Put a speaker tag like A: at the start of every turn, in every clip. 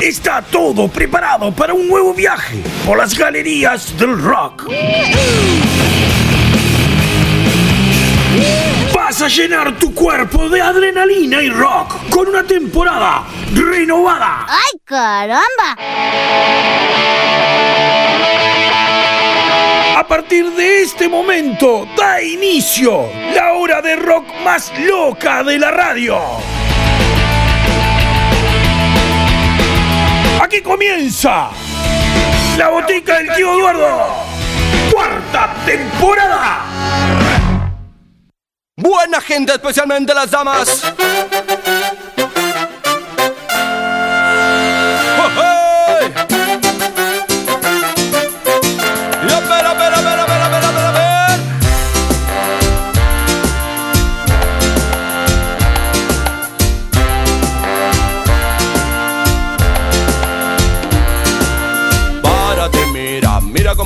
A: Está todo preparado para un nuevo viaje por las galerías del rock. Vas a llenar tu cuerpo de adrenalina y rock con una temporada renovada.
B: ¡Ay, caramba!
A: A partir de este momento da inicio la hora de rock más loca de la radio. Aquí comienza la botica del tío Eduardo. Cuarta temporada.
C: Buena gente, especialmente las damas.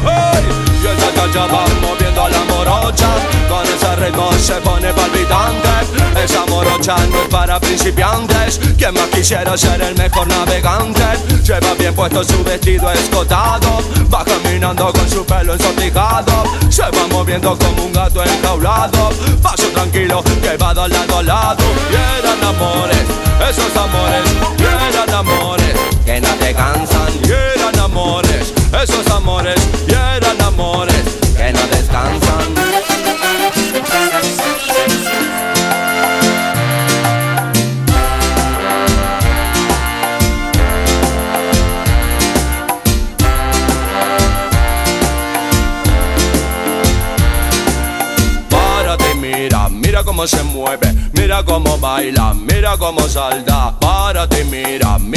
C: Y ella ya, ya va moviendo a la morocha. Con ese ritmo se pone palpitante. Esa morocha no es para principiantes. Quien más quisiera ser el mejor navegante. Lleva bien puesto su vestido escotado. Va caminando con su pelo ensortijado Se va moviendo como un gato enjaulado. Paso tranquilo que va de lado a lado. Y eran amores, esos amores. Y eran amores que no te cansan. Y eran amores, esos amores Y eran amores que no descansan Párate y mira, mira cómo se mueve, mira cómo baila, mira cómo salta. Párate y mira,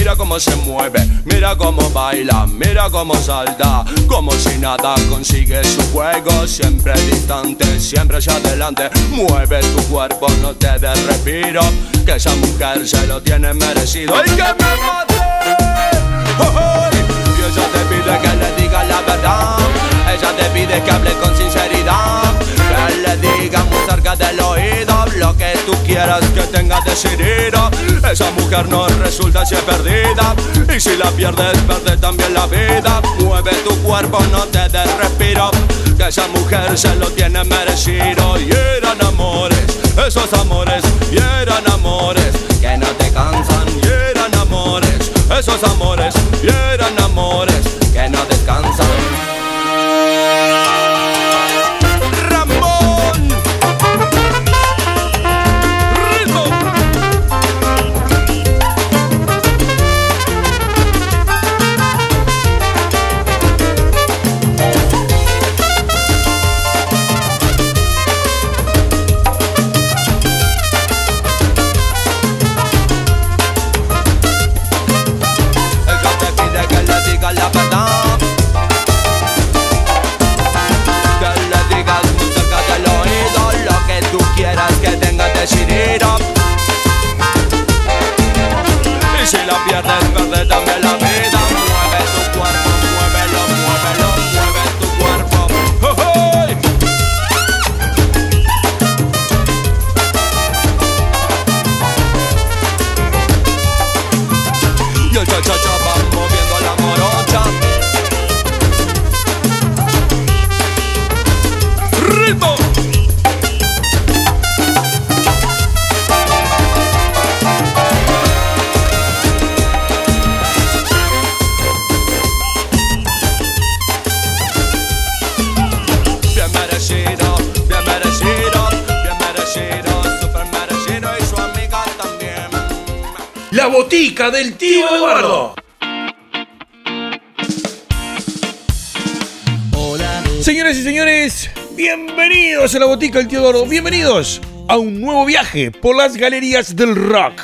C: mira cómo se mueve, mira cómo baila, mira cómo salta. Como si nada consigue su juego, siempre distante, siempre hacia adelante. Mueve tu cuerpo, no te des respiro, que esa mujer se lo tiene merecido. ¡Ay, que me maten! ¡Oh, oh! Y ella te pide que le digas la verdad, ella te pide que hable con sinceridad. Digas muy cerca del oído lo que tú quieras que tenga decidido. Esa mujer no resulta si es perdida. Y si la pierdes, pierde también la vida. Mueve tu cuerpo, no te des respiro. Que esa mujer se lo tiene merecido. Y eran amores, esos amores, y eran amores que no te cansan. Y eran amores, esos amores, y eran amores Y el
A: del tío Eduardo. Señoras y señores, bienvenidos a la botica del tío Eduardo. Bienvenidos a un nuevo viaje por las galerías del rock.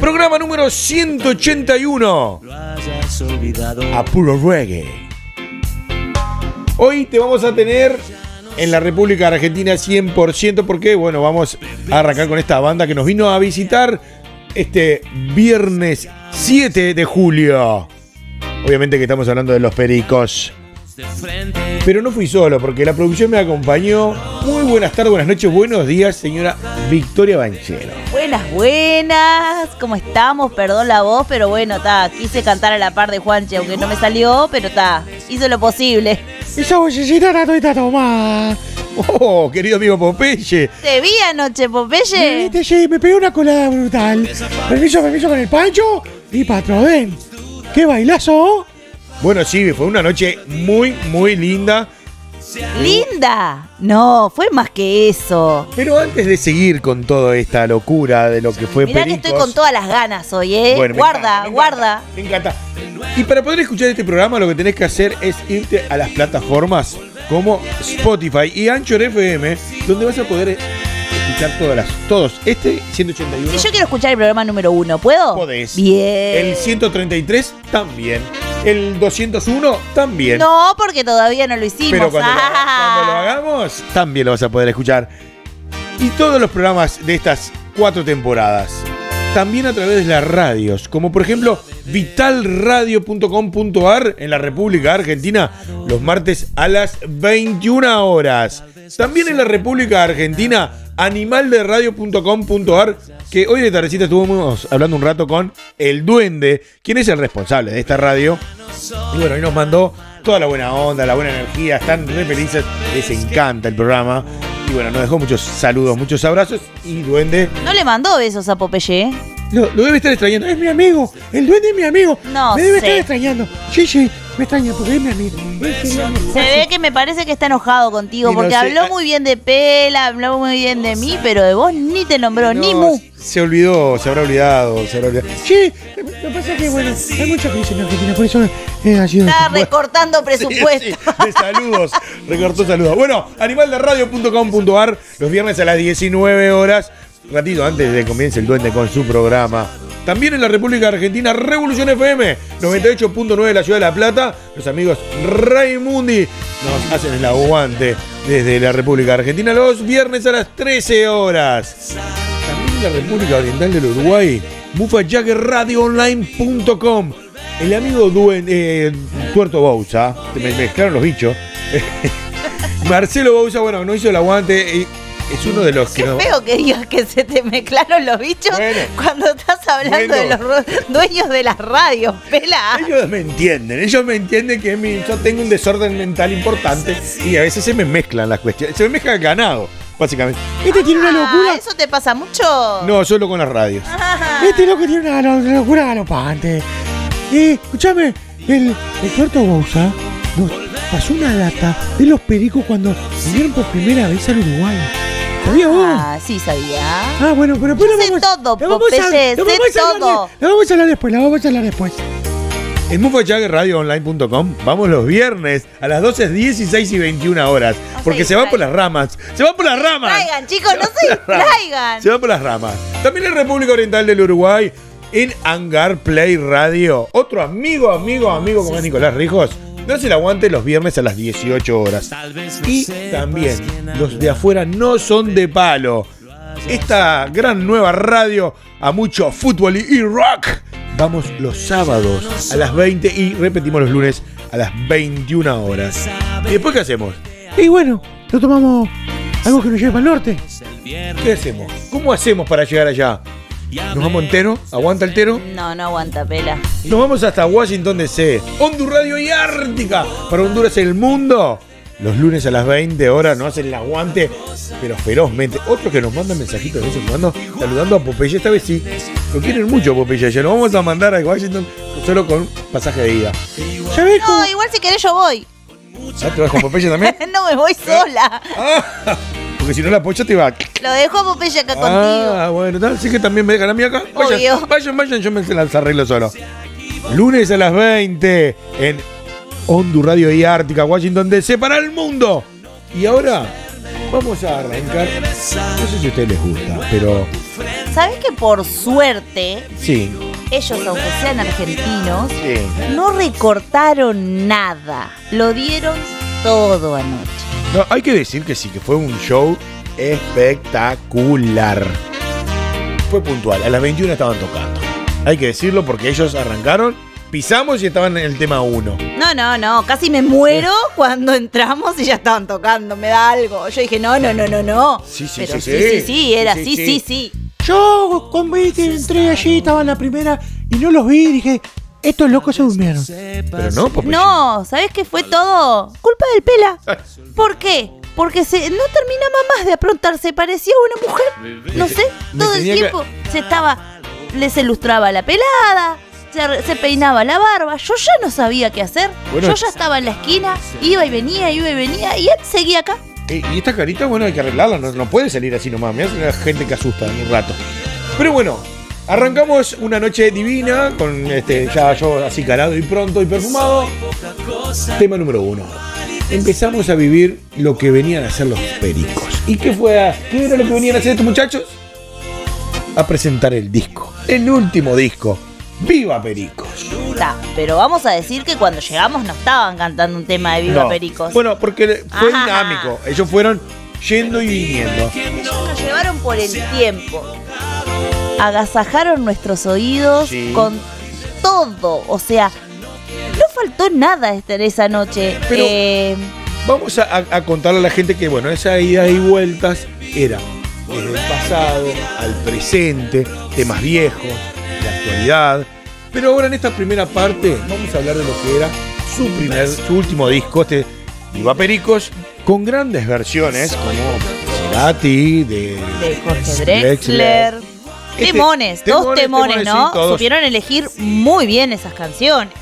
A: Programa número 181. A puro reggae. Hoy te vamos a tener en la República Argentina 100% porque, bueno, vamos a arrancar con esta banda que nos vino a visitar este viernes 7 de julio. Obviamente que estamos hablando de los Pericos. Pero no fui solo, porque la producción me acompañó. Muy buenas tardes, buenas noches, buenos días, señora Victoria Banchero.
B: Buenas, buenas. ¿Cómo estamos? Perdón la voz, pero bueno, está. Quise cantar a la par de Juanche, aunque no me salió, pero está. Hice lo posible.
A: Esa vocecita era toda tomada. Oh, querido amigo Popeye.
B: Te vi anoche, Popeye.
D: Viste, sí, me pegué una colada brutal. Permiso, permiso con el pancho y patrón. ¡Qué bailazo!
A: Bueno, sí, fue una noche muy, muy linda.
B: Linda. No, fue más que eso.
A: Pero antes de seguir con toda esta locura de lo que fue
B: Mirá que
A: Pericos,
B: estoy con todas las ganas hoy, ¿eh?
A: Bueno, me
B: guarda,
A: encanta,
B: guarda.
A: Me encanta. Y para poder escuchar este programa, lo que tenés que hacer es irte a las plataformas como Spotify y Anchor FM, donde vas a poder escuchar todas las, todos. Este 181.
B: Si yo quiero escuchar el programa número uno, ¿puedo?
A: Podés.
B: Bien.
A: El 133 también. El 201 también.
B: No, porque todavía no lo hicimos.
A: Pero cuando, lo,
B: Ah.
A: cuando lo hagamos, también lo vas a poder escuchar. Y todos los programas de estas cuatro temporadas. También a través de las radios, como por ejemplo vitalradio.com.ar en la República Argentina, los martes a las 21 horas. También en la República Argentina, animalderadio.com.ar, que hoy de tardecita estuvimos hablando un rato con el Duende, quien es el responsable de esta radio. Y bueno, hoy nos mandó toda la buena onda, la buena energía, están re felices, les encanta el programa. Y bueno, nos dejó muchos saludos, muchos abrazos. Y Duende
B: No le mandó besos a Popeye.
A: lo, lo debe estar extrañando.
D: Es mi amigo, el duende es mi amigo.
B: No
D: me debe
B: sé.
D: estar extrañando. Sí, sí, me extraña porque es mi amigo. Que
B: Se ve que me parece que está enojado contigo,
A: Y no
B: porque
A: sé,
B: habló
A: ah-
B: muy bien de Pela, habló muy bien de mí, pero de vos ni te nombró, ni mu.
A: Se olvidó, se habrá olvidado, se habrá olvidado.
D: Sí, lo que pasa es que, bueno, hay mucha crisis en Argentina, por eso eh, ha sido...
B: Está recortando presupuesto.
A: Sí, sí, de saludos, recortó saludos. Bueno, animalderadio.com.ar, los viernes a las 19 horas, ratito antes de que comience el duende con su programa. También en la República Argentina, Revolución FM, 98.9 de la Ciudad de La Plata. Los amigos Raimundi nos hacen el aguante desde la República Argentina los viernes a las 13 horas. También en la República Oriental del Uruguay, bufajaggerradioonline.com. El amigo Duen, eh, Tuerto Bouza, se me mezclaron los bichos. Marcelo Bouza, bueno, no hizo el aguante. y es uno de los que
B: Qué
A: no-
B: feo que digas que se te mezclaron los bichos
A: Bueno.
B: cuando estás hablando
A: Bueno.
B: de los dueños de las radios, Pela.
A: Ellos me entienden, ellos me entienden que mi- yo tengo un desorden mental importante y a veces se me mezclan las cuestiones. Se me mezcla el ganado, básicamente.
D: Este tiene una
B: Ah,
D: locura.
B: ¿Eso te pasa mucho?
A: No, solo con las radios.
D: Este loco tiene una, lo- una locura galopante. Eh, escúchame, el, el tuerto Bouza nos pasó una data de los pericos cuando vinieron por primera vez al Uruguay. ¿Sabías vos?
B: Ah, sí sabía.
D: Ah, bueno, pero después
B: Yo sé
D: vamos,
B: todo,
D: lo vamos a-
B: Popeye,
D: lo
B: sé
D: vamos a hablar
B: todo.
D: Lo vamos a hablar después, lo vamos a hablar después.
A: En mufachagradioonline.com vamos los viernes a las 12, 16 y 21 horas. Porque
B: se
A: se va por las ramas. Se va por las ramas.
B: Traigan, chicos, no se distraigan.
A: Se va por las ramas. También en República Oriental del Uruguay, en Hangar Play Radio. Otro amigo, amigo, amigo como es Nicolás Rijos. No se el aguante los viernes a las 18 horas. Y también los de afuera no son de palo. Esta gran nueva radio a mucho fútbol y, y rock. Vamos los sábados a las 20 y repetimos los lunes a las 21 horas. ¿Y después qué hacemos?
D: Y bueno, lo tomamos algo que nos lleve para el norte.
A: ¿Qué hacemos? ¿Cómo hacemos para llegar allá? ¿Nos vamos entero? ¿Aguanta el tero?
B: No, no aguanta, Pela.
A: Nos vamos hasta Washington DC, Honduras Radio y Ártica para Honduras el mundo. Los lunes a las 20 horas nos hacen el aguante, pero ferozmente. Otros que nos mandan mensajitos de vez en cuando saludando a Popeye. Esta vez sí, lo quieren mucho a Popeye. Ya lo vamos a mandar a Washington solo con pasaje de ida.
D: ¿Ya ves cómo?
B: No, igual si querés yo voy.
A: ¿Ah, ¿Te vas con Popeye también?
B: no me voy sola.
A: Ah, porque si no la pocha te va.
B: Lo dejo a Popeye acá contigo.
A: Ah, bueno, tal, así que también me dejan a mí acá. Vayan,
B: Obvio.
A: vayan, vayan, yo me las arreglo solo. Lunes a las 20 en Hondu Radio y Ártica, Washington DC para el mundo. Y ahora vamos a arrancar. No sé si a ustedes les gusta, pero
B: ¿Sabes que por suerte,
A: sí.
B: ellos, aunque sean argentinos,
A: Sí.
B: no recortaron nada? Lo dieron todo anoche.
A: No, hay que decir que sí, que fue un show espectacular. Fue puntual, a las 21 estaban tocando. Hay que decirlo porque ellos arrancaron, pisamos y estaban en el tema 1.
B: No, no, no, casi me muero cuando entramos y ya estaban tocando, me da algo. Yo dije, no, no, no, no, no.
A: Sí, sí,
B: Pero
A: sí,
B: sí,
A: sí.
B: sí, sí, era
A: Sí,
B: sí,
A: sí,
B: sí,
A: sí.
B: sí.
D: Yo con entré allí, estaba en la primera y no los vi y dije, estos locos se durmieron.
A: Pero no, Popeye.
B: No, ¿sabes qué fue todo? Culpa del pela. ¿Por qué? Porque se, no terminaba más de aprontarse, parecía una mujer. No sé, todo el tiempo se estaba, les ilustraba la pelada, se, se peinaba la barba. Yo ya no sabía qué hacer.
A: Bueno.
B: Yo ya estaba en la esquina, iba y venía, iba y venía, y él seguía acá.
A: Eh, y esta carita, bueno, hay que arreglarla, no, no puede salir así nomás. Me hace la gente que asusta en un rato. Pero bueno, arrancamos una noche divina con este ya yo así calado y pronto y perfumado. Tema número uno. Empezamos a vivir lo que venían a hacer los pericos. ¿Y qué fue? ¿Qué era lo que venían a hacer estos muchachos? A presentar el disco. El último disco. ¡Viva Pericos!
B: Ta, pero vamos a decir que cuando llegamos no estaban cantando un tema de Viva
A: No.
B: Pericos.
A: Bueno, porque fue
B: Ajá.
A: dinámico. Ellos fueron yendo y viniendo.
B: Ellos nos llevaron por el tiempo. Agasajaron nuestros oídos
A: Sí.
B: con todo. O sea, no faltó nada esta- esa noche.
A: Pero-
B: Eh,
A: Vamos a, a- contarle a la gente que, bueno, esa ida y vueltas era desde el pasado al presente, temas viejos, de actualidad. Pero ahora en esta primera parte vamos a hablar de lo que era su primer, su último disco, este Viva Pericos, con grandes versiones como Cerati, de,
B: de Jorge Drexler.
A: Este-
B: Temones, dos
A: temones,
B: temones,
A: temones,
B: ¿no?
A: todos.
B: Supieron elegir muy bien esas canciones.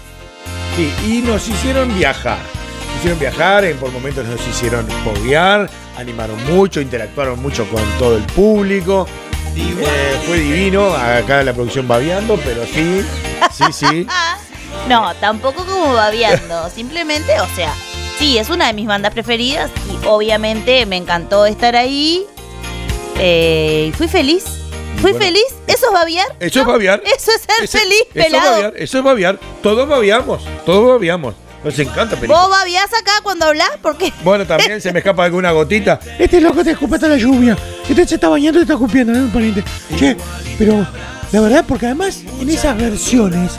A: Sí, y nos hicieron viajar. Nos hicieron viajar, en por momentos nos hicieron foguear, animaron mucho, interactuaron mucho con todo el público. Eh, fue divino, acá la producción babeando, pero sí, sí, sí.
B: No, tampoco como babeando. simplemente, o sea, sí, es una de mis bandas preferidas y obviamente me encantó estar ahí. Eh, y fui feliz. Fui
A: bueno,
B: feliz. ¿Eso es babear?
A: Eso es babear.
B: Eso es ser
A: Ese-
B: feliz,
A: eso es
B: pelado.
A: babear, eso es babear. Todos babeamos, todos babeamos. Nos encanta, Perico.
B: ¿Vos babeás acá cuando hablas? Porque
A: Bueno, también se me escapa alguna gotita.
D: Este loco te escupe hasta la lluvia. Este se está bañando y te está escupiendo, ¿no, pariente? Che, pero la verdad, porque además en esas versiones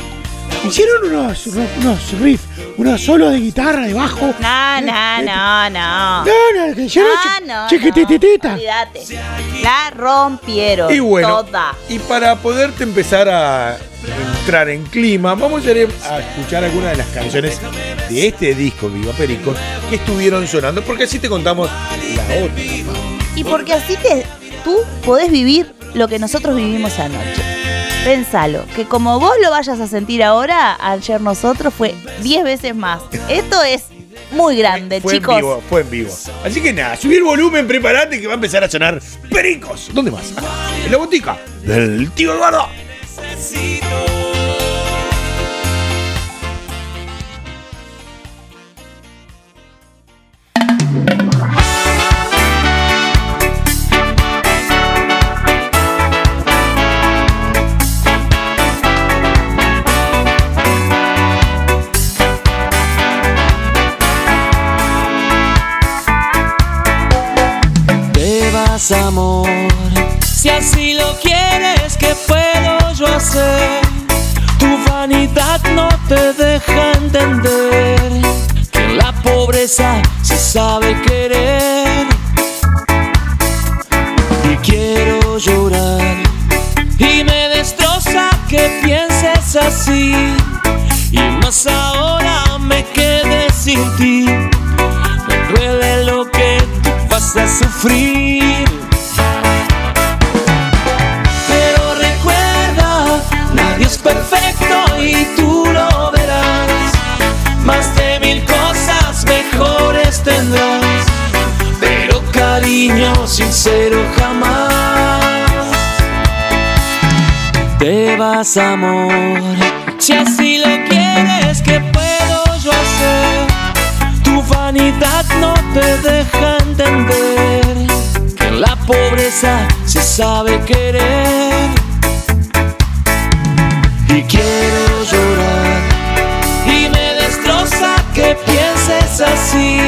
D: hicieron unos, unos riffs, unos solos de guitarra, de bajo.
B: No, no, no, no.
D: No, no, que hicieron
B: no,
D: chiquititita.
B: no, olvídate. La rompieron.
A: Y bueno,
B: Toda.
A: y para poderte empezar a entrar en clima, vamos a ir a escuchar algunas de las canciones de este disco Viva Pericos que estuvieron sonando, porque así te contamos la otra.
B: Y porque así te, tú podés vivir lo que nosotros vivimos anoche. Pensalo, que como vos lo vayas a sentir ahora, ayer nosotros fue 10 veces más. Esto es muy grande,
A: fue
B: chicos.
A: en vivo, fue en vivo. Así que nada, subir el volumen, prepárate que va a empezar a sonar Pericos. ¿Dónde más? Acá, en la botica del tío Eduardo.
E: Si así lo quieres, ¿qué puedo yo hacer? Tu vanidad no te deja entender que en la pobreza se sabe querer. Y quiero llorar y me destroza que pienses así. Y más ahora me quedé sin ti. Me duele lo que vas a sufrir. Perfecto y tú lo verás. Más de mil cosas mejores tendrás. Pero cariño sincero jamás. Te vas amor, si así lo quieres, ¿qué puedo yo hacer? Tu vanidad no te deja entender pobreza se sabe querer. Y quiero llorar y me destroza que pienses así.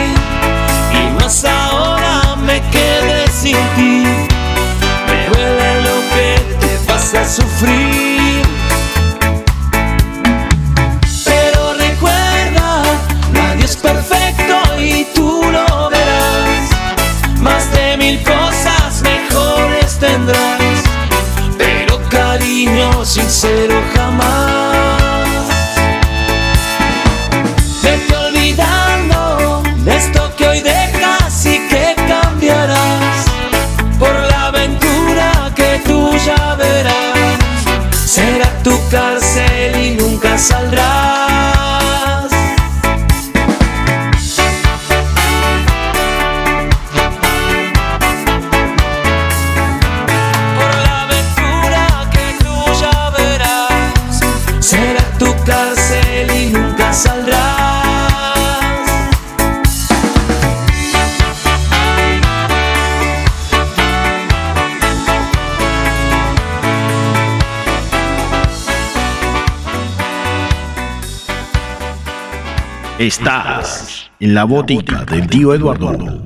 F: Estás en la botica del tío Eduardo.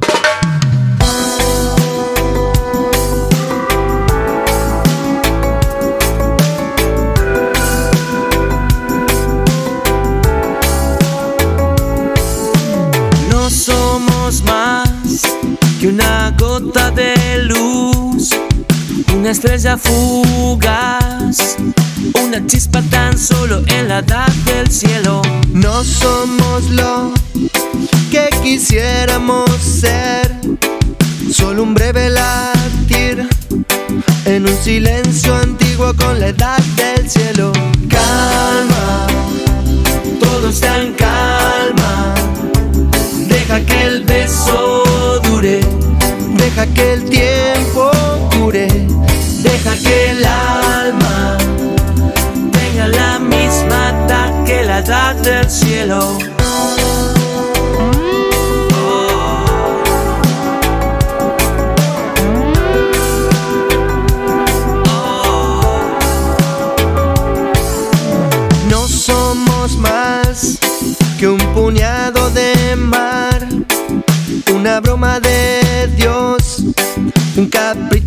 E: No somos más que una gota de luz, una estrella fugaz, una chispa tan solo en la edad del cielo.
G: No somos quisiéramos ser, solo un breve latir en un silencio antiguo con la edad del cielo. Calma, todo está calma. Deja que el beso dure, deja que el tiempo cure, deja que el alma
E: Tenga la misma edad que la edad del cielo.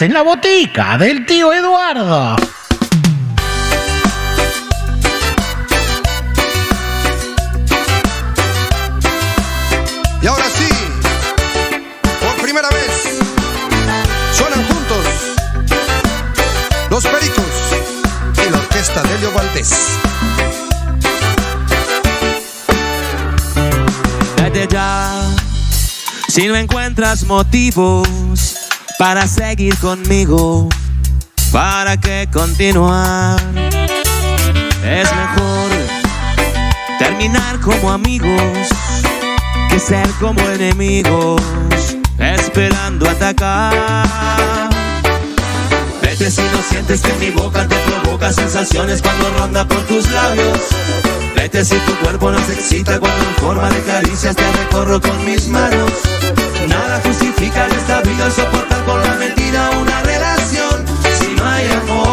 F: en la botica del tío Eduardo.
H: Y ahora sí,
E: por primera vez, suenan juntos los pericos y la orquesta de Leo Valdés. Desde ya, si no
I: encuentras motivos para seguir conmigo, ¿para qué continuar? Es mejor terminar como amigos que ser como enemigos, esperando atacar.
E: Vete si no sientes que mi boca te provoca sensaciones cuando ronda por tus labios. Si tu cuerpo nos excita cuando en forma de caricias te recorro con mis manos. Nada justifica en esta vida soportar con la mentira una relación si no hay amor.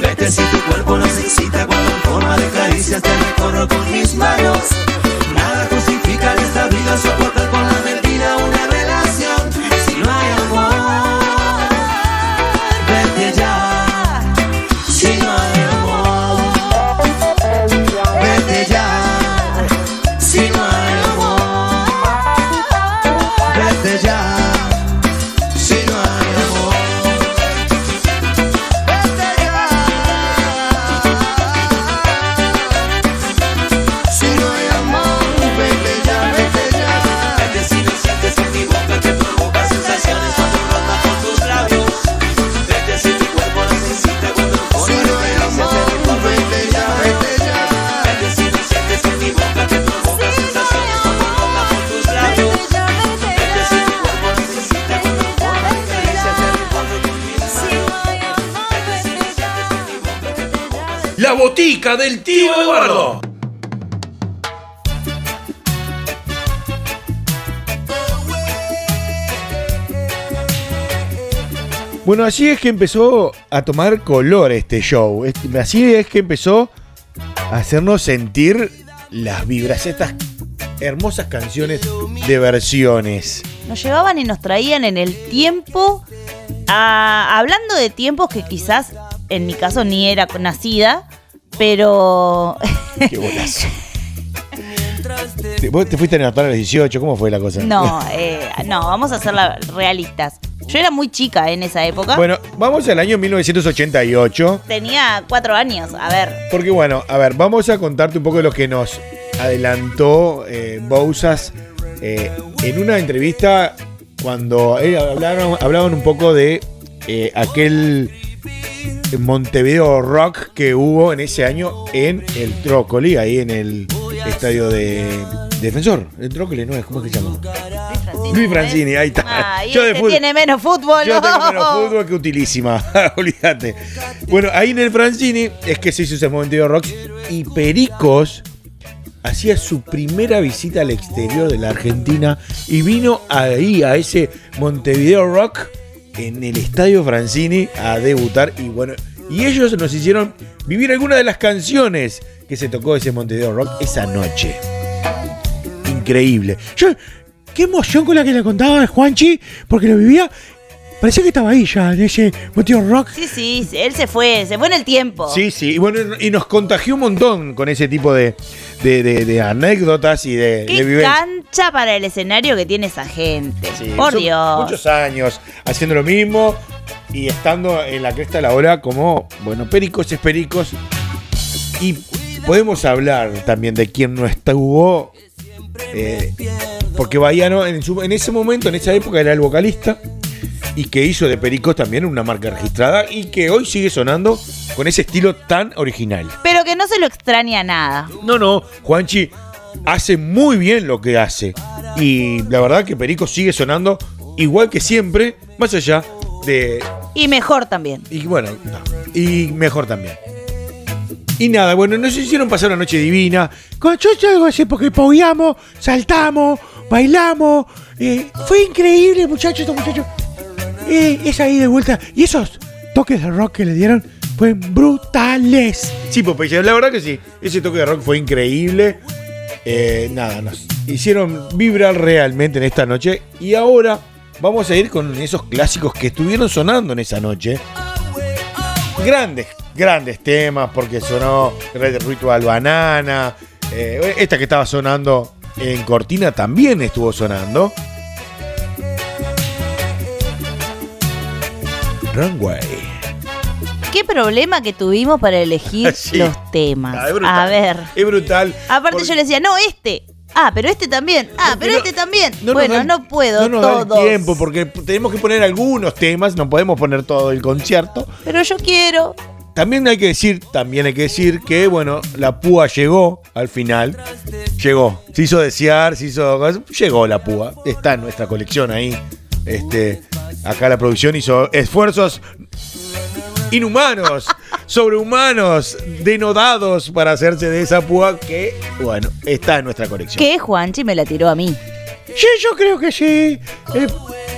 E: Vete si tu cuerpo nos excita cuando en forma de caricias te recorro con mis manos.
A: Bueno, así es que empezó a tomar color este show. Así es que empezó a hacernos sentir las vibras, estas hermosas canciones de versiones.
B: Nos llevaban y nos traían en el tiempo, a- hablando de tiempos que quizás en mi caso ni era nacida, pero
A: Qué. Te- ¿Vos te fuiste a Natal a los 18? ¿Cómo fue la cosa?
B: no, eh, no, vamos a ser la- realistas. Yo era muy chica en esa época.
A: Bueno, vamos al año 1988.
B: Tenía cuatro años, a ver.
A: Porque bueno, a ver, vamos a contarte un poco de lo que nos adelantó eh, Bousas eh, en una entrevista cuando eh, hablaron, hablaban un poco de eh, aquel Montevideo Rock que hubo en ese año en el Trócoli, ahí en el estadio de Defensor. El Trócoli, ¿no es? ¿Cómo es que se llama? Luis Francini, ahí está.
B: Ah, y
A: Yo de
B: este tiene menos fútbol.
A: yo
B: no.
A: tengo menos fútbol que utilísima, olvídate. Bueno, ahí en el Francini es que se hizo ese Montevideo Rocks y Pericos hacía su primera visita al exterior de la Argentina y vino ahí a ese Montevideo Rock en el Estadio Francini a debutar y bueno, y ellos nos hicieron vivir algunas de las canciones que se tocó ese Montevideo Rock esa noche. Increíble.
D: Yo, qué emoción con la que le contaba a Juanchi, porque lo vivía. Parecía que estaba ahí ya, en ese motivo rock.
B: Sí, sí, él se fue, se fue en el tiempo.
A: Sí, sí, y bueno, y nos contagió un montón con ese tipo de, de- de- de anécdotas y de, de
B: Qué
A: vivencias.
B: cancha para el escenario que tiene esa gente.
A: Sí,
B: Por Dios.
A: Muchos años haciendo lo mismo y estando en la cresta de la ola como, bueno, pericos es pericos. Y podemos hablar también de quién no estuvo. eh, porque Bahiano en, su- en ese momento, en esa época, era el vocalista y que hizo de Pericos también una marca registrada y que hoy sigue sonando con ese estilo tan original.
B: Pero que no se lo extraña nada.
A: No, no, Juanchi hace muy bien lo que hace. Y la verdad que Perico sigue sonando igual que siempre, más allá de.
B: Y mejor también.
A: Y bueno, no, y mejor también. Y nada, bueno, nos hicieron pasar una noche divina.
D: Con yo algo así porque paullamos, saltamos, bailamos. eh, fue increíble, muchachos, estos muchachos. Eh, es ahí de vuelta. Y esos toques de rock que le dieron fueron brutales.
A: Sí, Popeye, la verdad que sí. Ese toque de rock fue increíble. Eh, nada, nos hicieron vibrar realmente en esta noche. Y ahora vamos a ir con esos clásicos que estuvieron sonando en esa noche. Grandes, grandes temas, porque sonó Red Ritual Banana. eh, esta que estaba sonando en Cortina también estuvo sonando. Runway.
B: Qué problema que tuvimos para elegir
A: Sí.
B: los temas.
A: Ah, es brutal.
B: A ver.
A: Es brutal.
B: Aparte
A: porque-
B: yo le decía, no, este. Ah, pero este también. Ah, pero
A: no-
B: este también.
A: no
B: bueno,
A: da
B: no puedo
A: No nos da el tiempo porque tenemos que poner algunos temas, no podemos poner todo el concierto.
B: Pero yo quiero.
A: También hay que decir, también hay que decir que, bueno, la púa llegó al final. Llegó. Se hizo desear, se hizo. Llegó la púa. Está en nuestra colección ahí. Este. Acá la producción hizo esfuerzos inhumanos, sobrehumanos, denodados para hacerse de esa púa que, bueno, está en nuestra colección.
B: Que Juanchi me la tiró a mí.
D: Sí, yo creo que sí. Eh,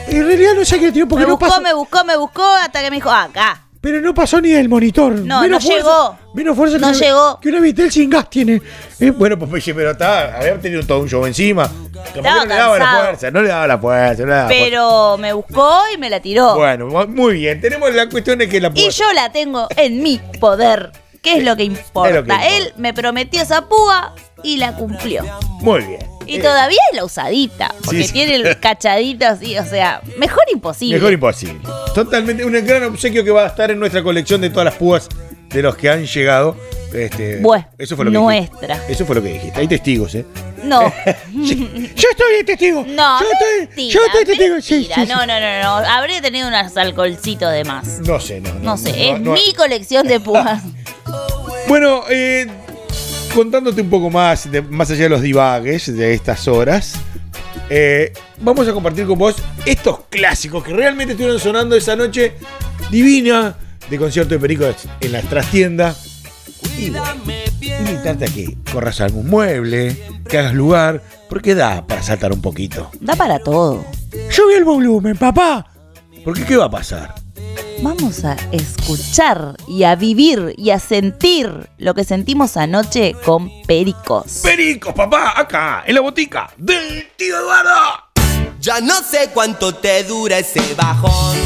D: en realidad no sé qué tiempo porque
B: Me
D: no
B: buscó,
D: pasó.
B: me buscó, me buscó hasta que me dijo, "Ah, acá.
D: Pero no pasó ni del monitor.
B: No, no llegó.
D: Menos fuerza
B: No
D: que,
B: llegó.
D: que una Vitel sin gas tiene. Eh,
A: Bueno, pues oye, pero está, haber tenido todo un show encima. Que no le daba la fuerza, no le daba la fuerza, no le daba la fuerza.
B: Pero me buscó y me la tiró.
A: Bueno, muy bien. Tenemos la cuestión de que la
B: Y
A: púa.
B: yo la tengo en mi poder. ¿Qué es lo que importa?
A: Es lo que importa.
B: Él me prometió esa púa y la cumplió.
A: Muy bien.
B: Y
A: Eh,
B: todavía es la usadita. Porque
A: sí.
B: tiene el cachadito así, o sea, mejor imposible.
A: Mejor imposible. Totalmente, un gran obsequio que va a estar en nuestra colección de todas las púas de los que han llegado. Este,
B: Bueno,
A: eso fue lo que
B: nuestra.
A: dijiste. Eso fue lo que dijiste. Hay testigos, ¿eh?
B: No.
D: Yo estoy testigo.
B: No,
D: yo estoy,
B: mentira,
D: yo estoy testigo. Sí,
B: mentira.
D: sí, sí.
B: No, no, no, no. Habré tenido unos alcoholcitos de más.
A: No sé, no.
B: No sé, es
A: no-
B: mi colección de púas.
A: Bueno, eh, contándote un poco más, de- más allá de los divagues de estas horas, eh, vamos a compartir con vos estos clásicos que realmente estuvieron sonando esa noche divina de concierto de Perico en la trastienda. Y bueno, invitarte a que corras algún mueble, que hagas lugar, porque da para saltar un poquito.
B: Da para todo.
D: Yo vi el volumen, papá.
A: Porque ¿qué va a pasar?
B: Vamos a escuchar y a vivir y a sentir lo que sentimos anoche con Pericos.
A: Pericos, papá, acá, en la botica del tío Eduardo.
F: Ya no sé cuánto te dura ese bajón.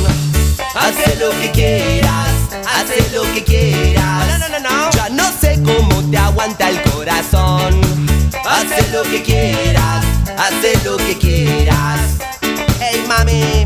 F: Haz lo que quieras, haz lo que quieras. No, no, no, no. Ya no sé cómo te aguanta el corazón. Haz lo que quieras, haz lo que quieras. Hey mami,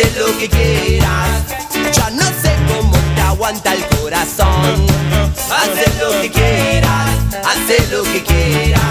F: haces lo que quieras. Ya no sé cómo te aguanta el corazón. Haces lo que quieras, haces lo que quieras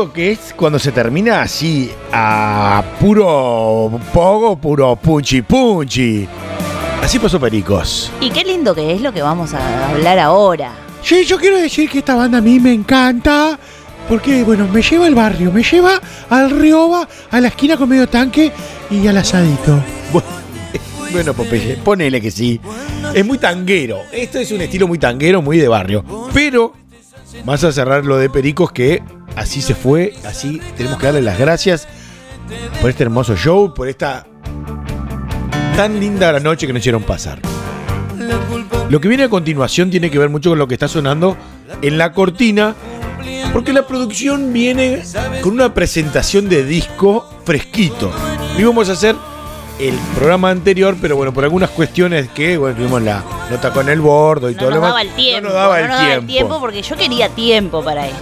A: Lindo que es cuando se termina así, a puro pogo, puro punchi punchi. Así pasó Pericos.
B: Y qué lindo que es lo que vamos a hablar ahora.
D: Sí, yo quiero decir que esta banda a mí me encanta. Porque, bueno, me lleva al barrio, me lleva al Rioba, a la esquina con medio tanque y al asadito.
A: Bueno, Popeye, ponele que sí. Es muy tanguero. Esto es un estilo muy tanguero, muy de barrio. Pero, vas a cerrar lo de Pericos que así se fue, así tenemos que darle las gracias por este hermoso show, por esta tan linda la noche que nos hicieron pasar. Lo que viene a continuación tiene que ver mucho con lo que está sonando en la cortina, porque la producción viene con una presentación de disco fresquito. Lo íbamos a hacer el programa anterior, pero bueno, por algunas cuestiones que, bueno, tuvimos la nota con el bordo y todo
B: No
A: lo
B: nos
A: demás.
B: daba el tiempo.
A: No nos daba el
B: no nos daba el
A: tiempo.
B: tiempo porque yo quería tiempo para esto.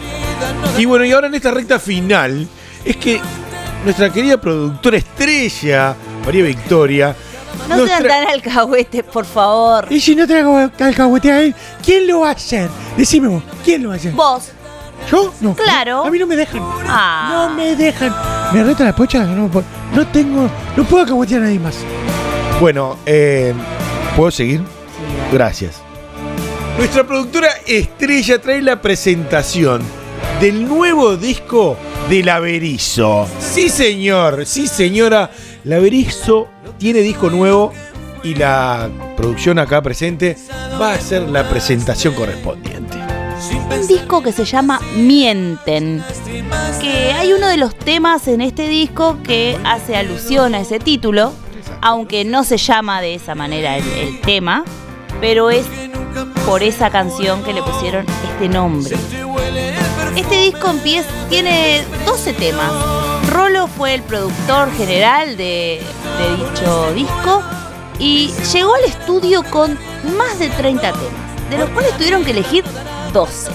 A: Y bueno, y ahora en esta recta final es que nuestra querida productora estrella, María Victoria,
B: No sean tan alcahuetes, por favor.
D: Y si no traigo alcahuete a él, ¿quién lo va a hacer? Decime vos, ¿quién lo va a hacer?
B: Vos.
D: ¿Yo? No.
B: Claro.
D: A mí no me dejan.
B: Ah.
D: No me dejan. Me reta la pocha. No, no tengo. No puedo alcahuetear a nadie más.
A: Bueno, eh, ¿puedo seguir? Gracias. Nuestra productora estrella trae la presentación del nuevo disco de Laverizo. Sí, señor, sí, señora. Laverizo tiene disco nuevo y la producción acá presente va a hacer la presentación correspondiente.
B: Un disco que se llama Mienten. Que hay uno de los temas en este disco que hace alusión a ese título, aunque no se llama de esa manera el, el tema, pero es por esa canción que le pusieron este nombre. Este disco empieza, tiene 12 temas. Rolo fue el productor general de, de dicho disco y llegó al estudio con más de 30 temas, de los cuales tuvieron que elegir 12.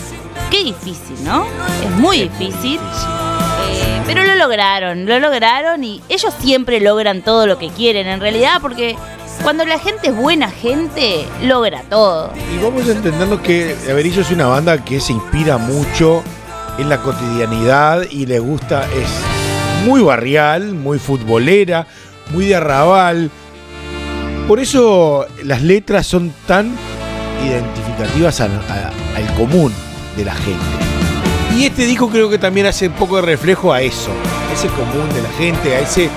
B: Qué difícil, ¿no? Es muy difícil. Eh, pero lo lograron, lo lograron y ellos siempre logran todo lo que quieren en realidad porque cuando la gente es buena gente, logra todo.
A: Y vamos entendiendo que Averillo es una banda que se inspira mucho en la cotidianidad y le gusta, es muy barrial, muy futbolera, muy de arrabal. Por eso las letras son tan identificativas al, común de la gente. Y este disco creo que también hace un poco de reflejo a eso, a ese común de la gente, a ese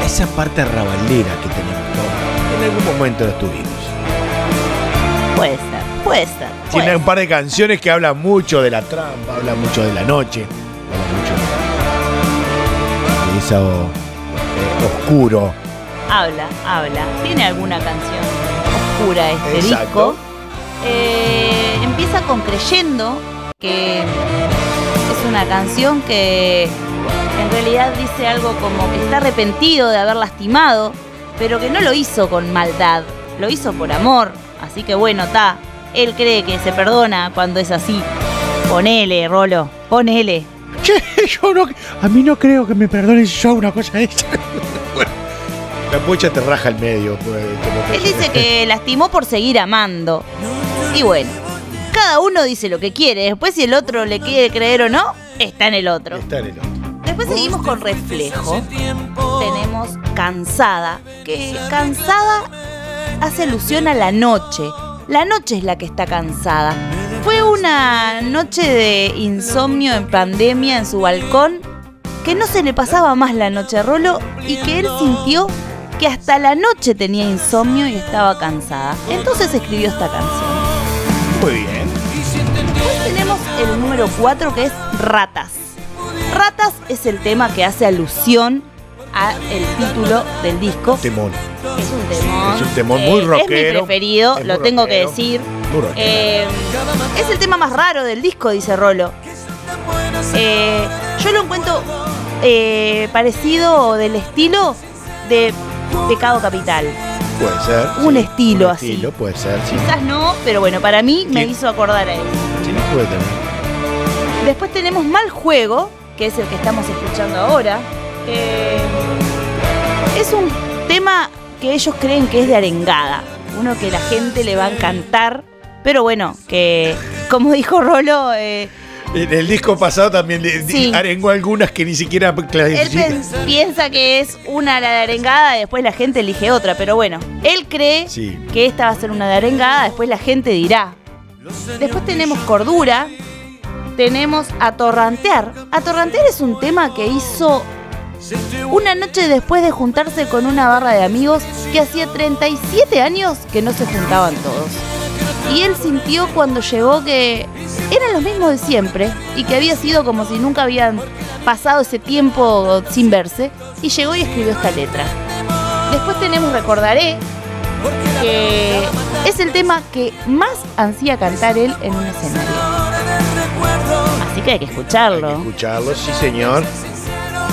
A: a esa parte arrabalera que tenemos todos. En algún momento lo tuvimos.
B: Puede ser, puede ser.
A: Tiene
B: puede
A: un par de canciones que hablan mucho de la trampa, hablan mucho de la noche, hablan mucho de eso eh, oscuro.
B: Habla, habla. Tiene alguna canción oscura este
A: Exacto.
B: disco. Eh, empieza con Creyendo, que es una canción que en realidad dice algo como que está arrepentido de haber lastimado, pero que no lo hizo con maldad, lo hizo por amor. Así que bueno, está. Él cree que se perdona cuando es así. Ponele, Rolo, ponele.
D: Che, yo no. A mí no creo que me perdonen si yo hago una cosa de esa.
A: La pocha te raja el medio. pues,
B: Él dice que lastimó por seguir amando. Y bueno, cada uno dice lo que quiere. Después, si el otro le quiere creer o no, está en el otro.
A: Está en el otro.
B: Después seguimos con Reflejo. Tenemos Cansada. Que Cansada hace alusión a la noche. La noche es la que está cansada. Fue una noche de insomnio en pandemia en su balcón que no se le pasaba más la noche a Rolo y que él sintió que hasta la noche tenía insomnio y estaba cansada. Entonces escribió esta canción.
A: Muy bien.
B: Después tenemos el número 4 que es Ratas. Ratas es el tema que hace alusión a el título del disco.
A: Temón.
B: Es un temón.
A: Es un temón muy
B: Eh,
A: rockero.
B: Es mi preferido,
A: Es
B: lo tengo
A: rockero.
B: que decir. Eh, es el tema más raro del disco, dice Rolo. Eh, yo lo encuentro eh, parecido o del estilo de Pecado Capital.
A: Puede ser.
B: Un
A: sí.
B: estilo
A: Un
B: así.
A: estilo, puede ser, sí.
B: Quizás no, pero bueno, para mí me hizo acordar a él.
A: Sí, puede tener.
B: Después tenemos Mal Juego, que es el que estamos escuchando ahora. Eh, Es un tema que ellos creen que es de arengada. Uno que la gente le va a encantar. Pero bueno, que como dijo Rolo, eh,
A: En el disco pasado también le
B: Sí.
A: arengó algunas que ni siquiera
B: él piensa que es una la de arengada y después la gente elige otra. Pero bueno, él cree
A: Sí.
B: que esta va a ser una de arengada, después la gente dirá. Después tenemos Cordura, tenemos Atorrantear. Atorrantear es un tema que hizo una noche después de juntarse con una barra de amigos que hacía 37 años que no se juntaban todos. Y él sintió cuando llegó que eran los mismos de siempre y que había sido como si nunca habían pasado ese tiempo sin verse y llegó y escribió esta letra. Después tenemos Recordaré, que es el tema que más ansía cantar él en un escenario. Así que hay que escucharlo.
A: Escucharlo, sí señor.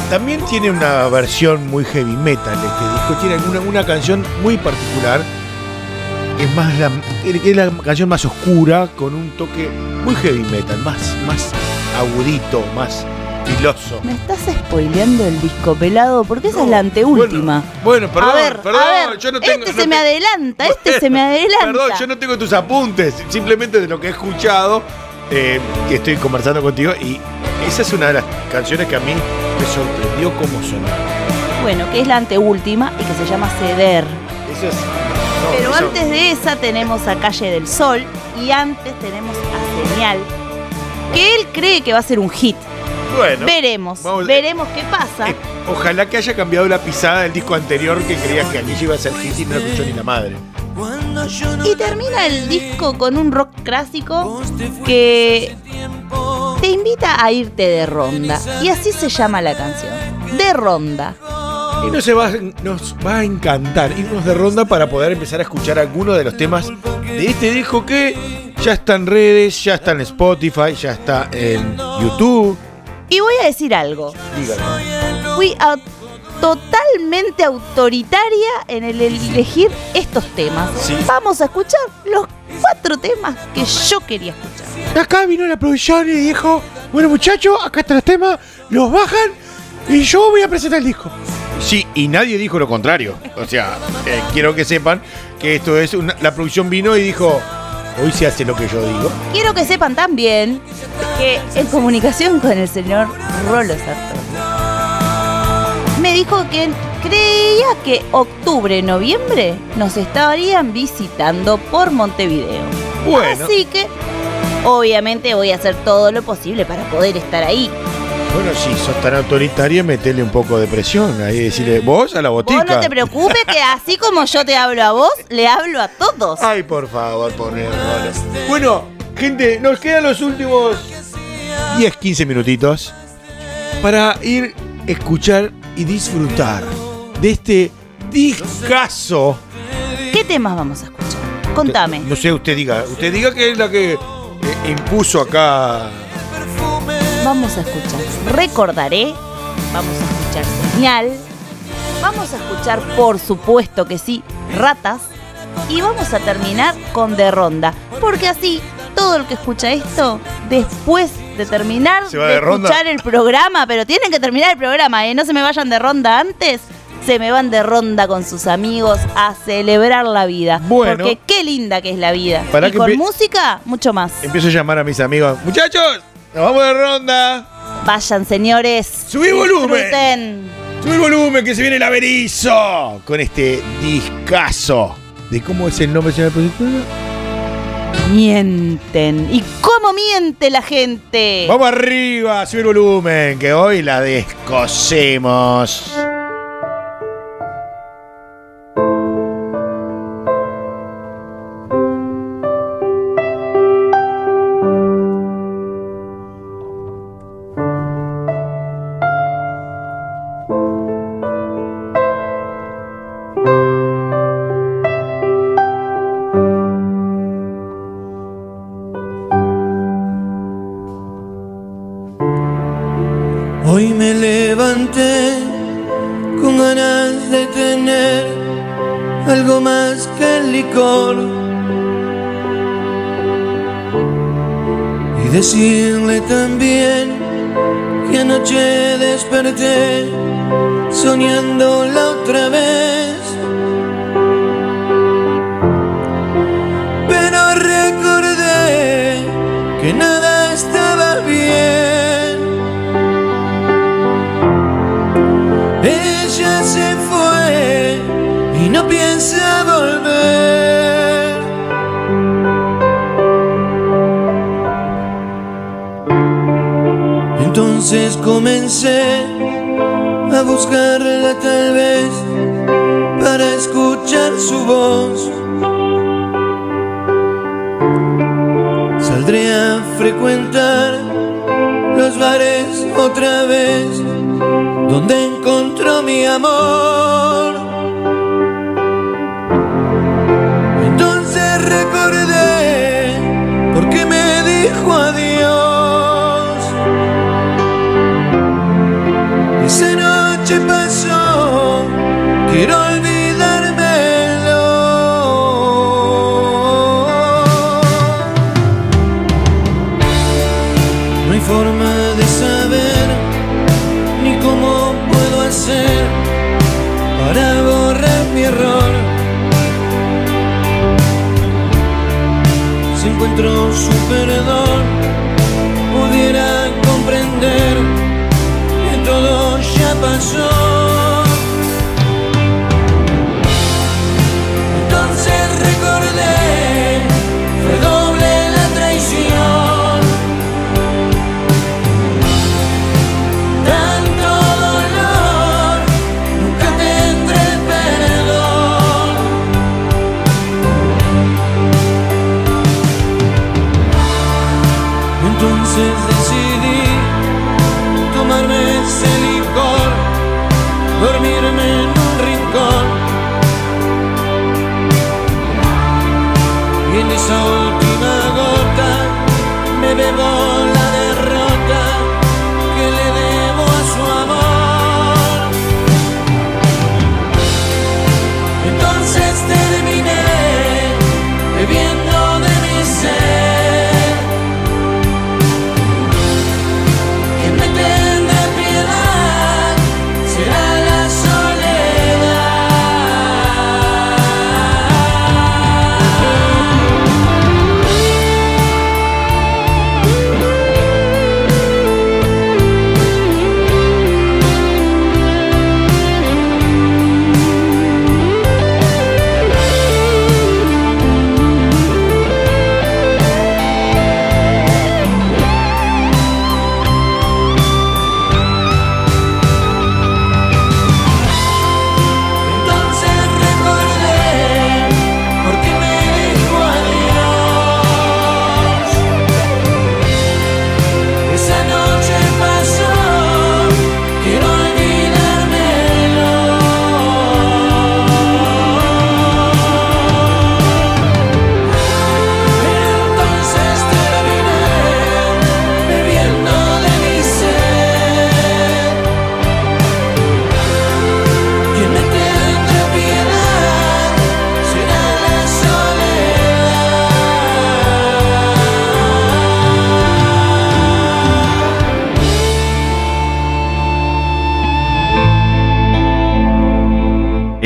A: También tiene una versión muy heavy metal este disco. Tiene una, una canción muy particular. Es más la, es la canción más oscura, con un toque muy heavy metal, más, más agudito, más filoso.
B: Me estás spoileando el disco pelado porque esa es la anteúltima.
A: Bueno, perdón,
B: a ver,
A: perdón,
B: a ver,
A: yo no tengo.
B: este
A: no
B: se me
A: te-
B: adelanta, este se me adelanta.
A: Perdón, yo no tengo tus apuntes, simplemente de lo que he escuchado, eh, que estoy conversando contigo, y esa es una de las canciones que a mí me sorprendió cómo sonaba.
B: Bueno, que es la anteúltima y que se llama Ceder.
A: Eso es. no,
B: Pero
A: eso-
B: antes de esa tenemos a Calle del Sol y antes tenemos a Señal, que él cree que va a ser un hit.
A: Bueno,
B: veremos,
A: vamos-
B: veremos qué pasa.
A: eh, ojalá que haya cambiado la pisada del disco anterior que creía que allí iba a ser hit y no escuchó ni la madre.
B: Y termina el disco con un rock clásico que te invita a irte de ronda. Y así se llama la canción. De ronda.
A: Y nos va, nos va a encantar irnos de ronda para poder empezar a escuchar algunos de los temas de este disco que ya está en redes, ya está en Spotify, ya está en YouTube.
B: Y voy a decir algo. Fui a- totalmente autoritaria en el elegir estos temas.
A: Sí.
B: Vamos a escuchar los cuatro temas que yo quería escuchar.
D: Acá vino la producción y dijo, bueno muchachos, acá están los temas, los bajan y yo voy a presentar el disco.
A: Sí, y nadie dijo lo contrario. O sea, eh, quiero que sepan que esto es una- la producción vino y dijo, hoy se hace lo que yo digo.
B: Quiero que sepan también que en comunicación con el señor Rolo Sartori, me dijo que creía que octubre, noviembre nos estarían visitando por Montevideo.
A: Bueno.
B: Así que, obviamente, voy a hacer todo lo posible para poder estar ahí.
A: Bueno, si sos tan autoritaria, metele un poco de presión. Ahí decirle, vos a la botica.
B: Vos no te preocupes que así como yo te hablo a vos, le hablo a todos.
A: Ay, por favor, poner Bueno, gente, nos quedan los últimos 10, 15 minutitos para ir a escuchar y disfrutar de este discazo.
B: ¿Qué temas vamos a escuchar? Contame.
A: No sé, usted diga. Usted diga que es la que impuso acá.
B: Vamos a escuchar Recordaré, vamos a escuchar Señal, vamos a escuchar, por supuesto que sí, Ratas, y vamos a terminar con De Ronda, porque así todo el que escucha esto, después de terminar
A: Se va
B: de,
A: de ronda.
B: escuchar el programa, pero tienen que terminar el programa, ¿eh? no se me vayan de ronda antes. Se me van de ronda con sus amigos a celebrar la vida.
A: Bueno.
B: Porque qué linda que es la vida.
A: Para
B: y
A: que
B: con música, mucho más.
A: Empiezo a llamar a mis amigos. Muchachos, nos vamos de ronda.
B: Vayan, señores.
A: Subí volumen. El volumen que se viene el averizo con este discazo. ¿De cómo es el nombre, señor productor?
B: Mienten. ¿Y cómo miente la gente?
A: Vamos arriba, sube el volumen, que hoy la descosemos.
E: Ya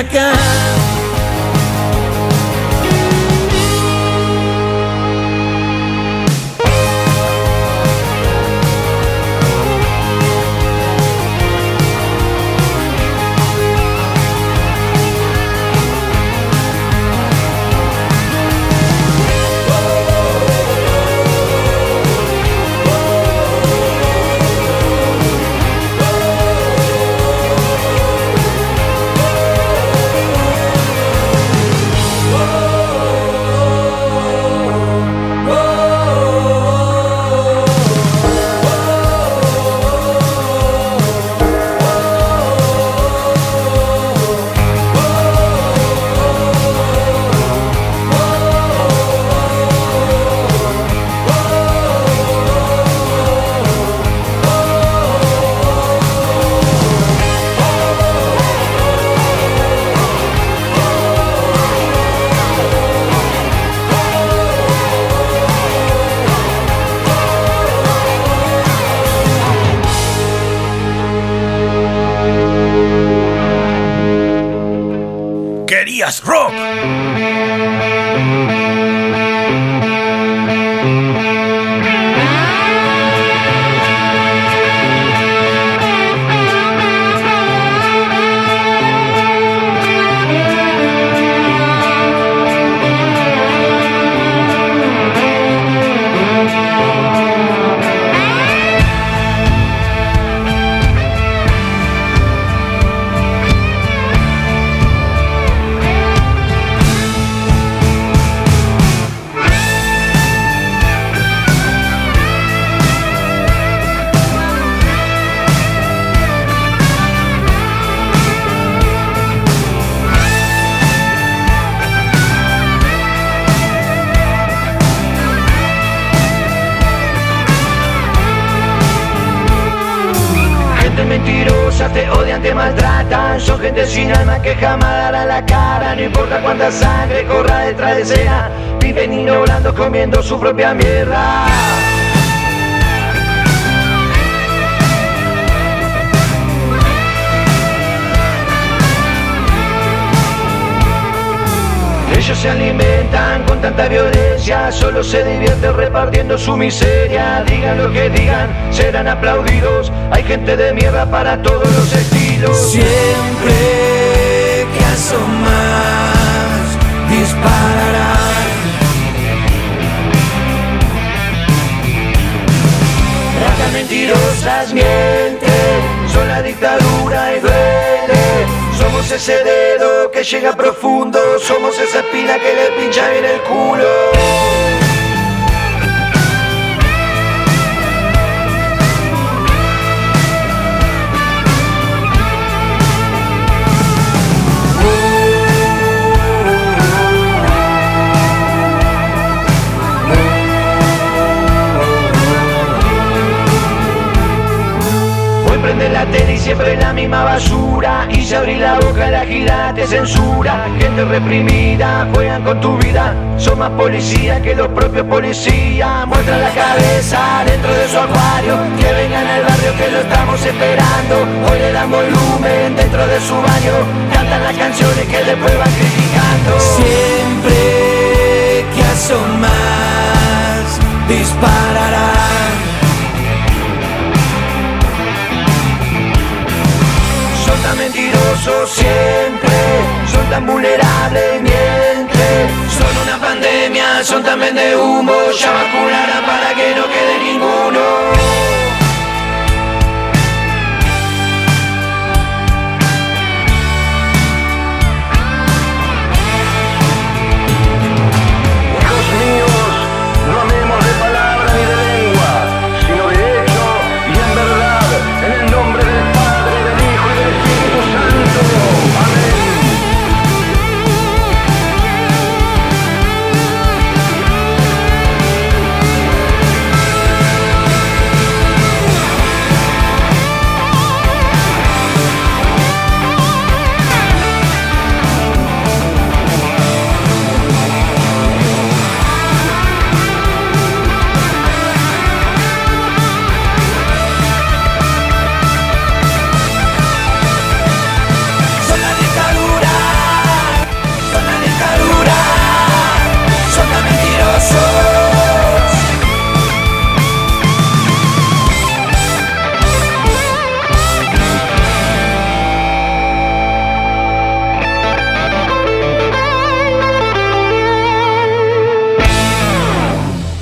E: Acá.
F: ¿Querías rock?
E: Gente sin alma que jamás dará la cara. No importa cuánta sangre corra detrás de escena. Viven ignorando, comiendo su propia mierda. Ellos se alimentan con tanta violencia, solo se divierten repartiendo su miseria. Digan lo que digan, serán aplaudidos. Hay gente de mierda para todos los estilos. Siempre que asomas, dispararán. Ratas mentirosas mienten, son la dictadura y duele. Somos ese dedo que llega profundo, somos esa espina que le pincha en el culo. Prende la tele y siempre
J: la misma basura y si abrís la boca la gira te censura. Gente reprimida, juegan con tu vida, son más policías que los propios policías. Muestran la cabeza dentro de su acuario, que vengan al barrio que lo estamos esperando. Hoy le dan volumen dentro de su baño, cantan las canciones que después van criticando.
K: Siempre que asomas dispararán.
J: Mentirosos siempre, son tan vulnerables, mienten. Son una pandemia, son también de humo, ya vacunarán para que no quede ninguno.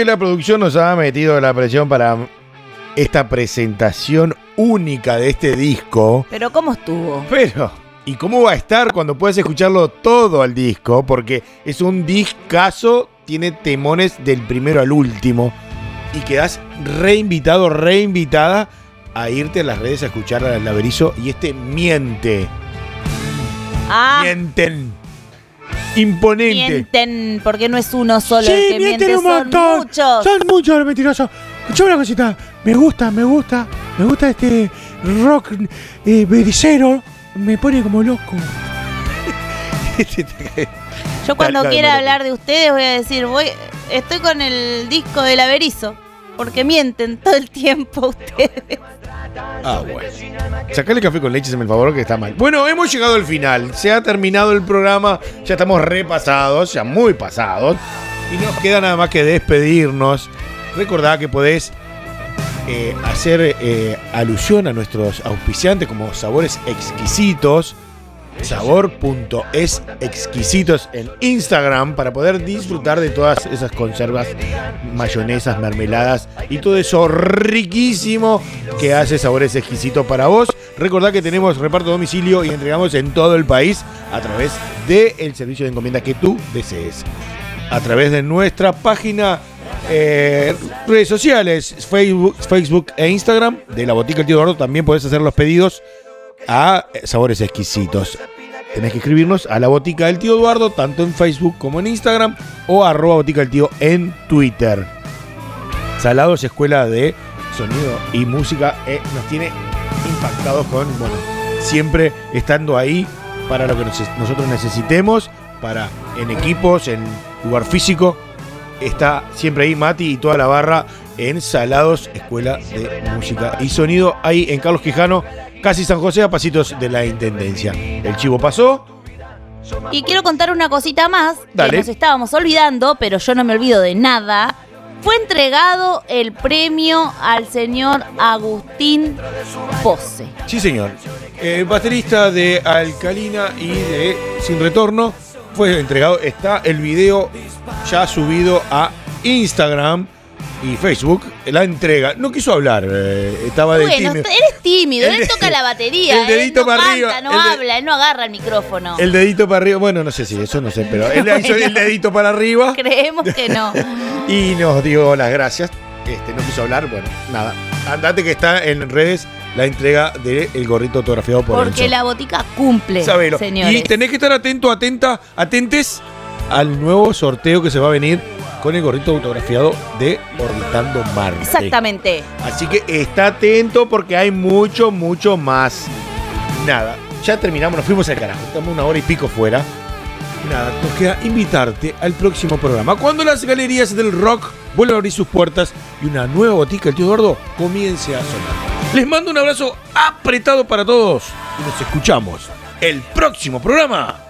K: Que la
A: producción nos ha metido la presión para esta presentación única de este disco,
B: Pero ¿cómo estuvo?
A: pero ¿y cómo va a estar cuando puedas escucharlo todo al disco? Porque es un discazo, tiene temones del primero al último. Y quedas reinvitado, reinvitada a irte a las redes a escuchar al laberizo y este miente,
B: Ah,
A: mienten, imponente.
B: mienten, porque no es uno solo
D: Sí,
B: el que miente,
D: mienten
B: son muchos.
D: Son muchos los mentirosos. Escuchame una cosita. Me gusta, me gusta. Me gusta este rock eh, bericero. Me pone como loco.
B: Yo cuando quiera hablar de ustedes voy a decir, voy, estoy con el disco del Averizo, porque mienten todo el tiempo ustedes.
A: Ah, bueno. Sacale café con leche, se me el favor, que está mal. Bueno, hemos llegado al final. Se ha terminado el programa. Ya estamos repasados, ya muy pasados. Y nos queda nada más que despedirnos. Recordá que podés eh, hacer eh, alusión a nuestros auspiciantes como Sabores Exquisitos. Sabor.es exquisitos en Instagram para poder disfrutar de todas esas conservas, mayonesas, mermeladas y todo eso riquísimo que hace Sabores Exquisitos para vos. Recordá que tenemos reparto a domicilio y entregamos en todo el país a través del servicio de encomienda que tú desees. A través de nuestra página, eh, redes sociales, Facebook, Facebook e Instagram de la Botica El Tío Eduardo, también podés hacer los pedidos a Sabores Exquisitos. Tenés que escribirnos a la Botica del Tío Eduardo, tanto en Facebook como en Instagram, o arroba Botica del Tío en Twitter. Salados Escuela de Sonido y Música eh, nos tiene impactados con, bueno, siempre estando ahí para lo que nos- nosotros necesitemos, para en equipos, en lugar físico. Está siempre ahí Mati y toda la barra en Salados Escuela de Música y Sonido, ahí en Carlos Quijano, casi San José, a pasitos de la Intendencia. El chivo pasó.
B: Y quiero contar una cosita más
A: Dale.
B: que nos estábamos olvidando, pero yo no me olvido de nada. Fue entregado el premio al señor Agustín Pose.
A: Sí, señor. Eh, baterista de Alcalina y de Sin Retorno. Fue entregado. Está el video ya subido a Instagram y Facebook. La entrega. No quiso hablar. eh, estaba de
B: Bueno,
A: tímido.
B: eres tímido, él
A: de-
B: toca la batería,
A: el dedito
B: él no
A: para
B: canta,
A: arriba,
B: no
A: el de-
B: habla, él no agarra el micrófono.
A: El dedito para arriba. Bueno, no sé si eso no sé, pero él hizo el dedito para arriba
B: Creemos que no.
A: y nos dio las gracias. Este, no quiso hablar. Bueno, nada. Andate que está en redes la entrega del gorrito autografiado por
B: Porque
A: Enzo.
B: la botica cumple,
A: Sabelo.
B: señores.
A: Y tenés que estar atento, atenta, atentes al nuevo sorteo que se va a venir con el gorrito autografiado de Orbitando Marte.
B: Exactamente.
A: Así que está atento porque hay mucho, mucho más. Nada, ya terminamos, nos fuimos al carajo. Estamos una hora y pico fuera. Nada, nos queda invitarte al próximo programa. Cuando las galerías del rock vuelvan a abrir sus puertas y una nueva botica, el tío Eduardo, comience a sonar. Les mando un abrazo apretado para todos y nos escuchamos el próximo programa.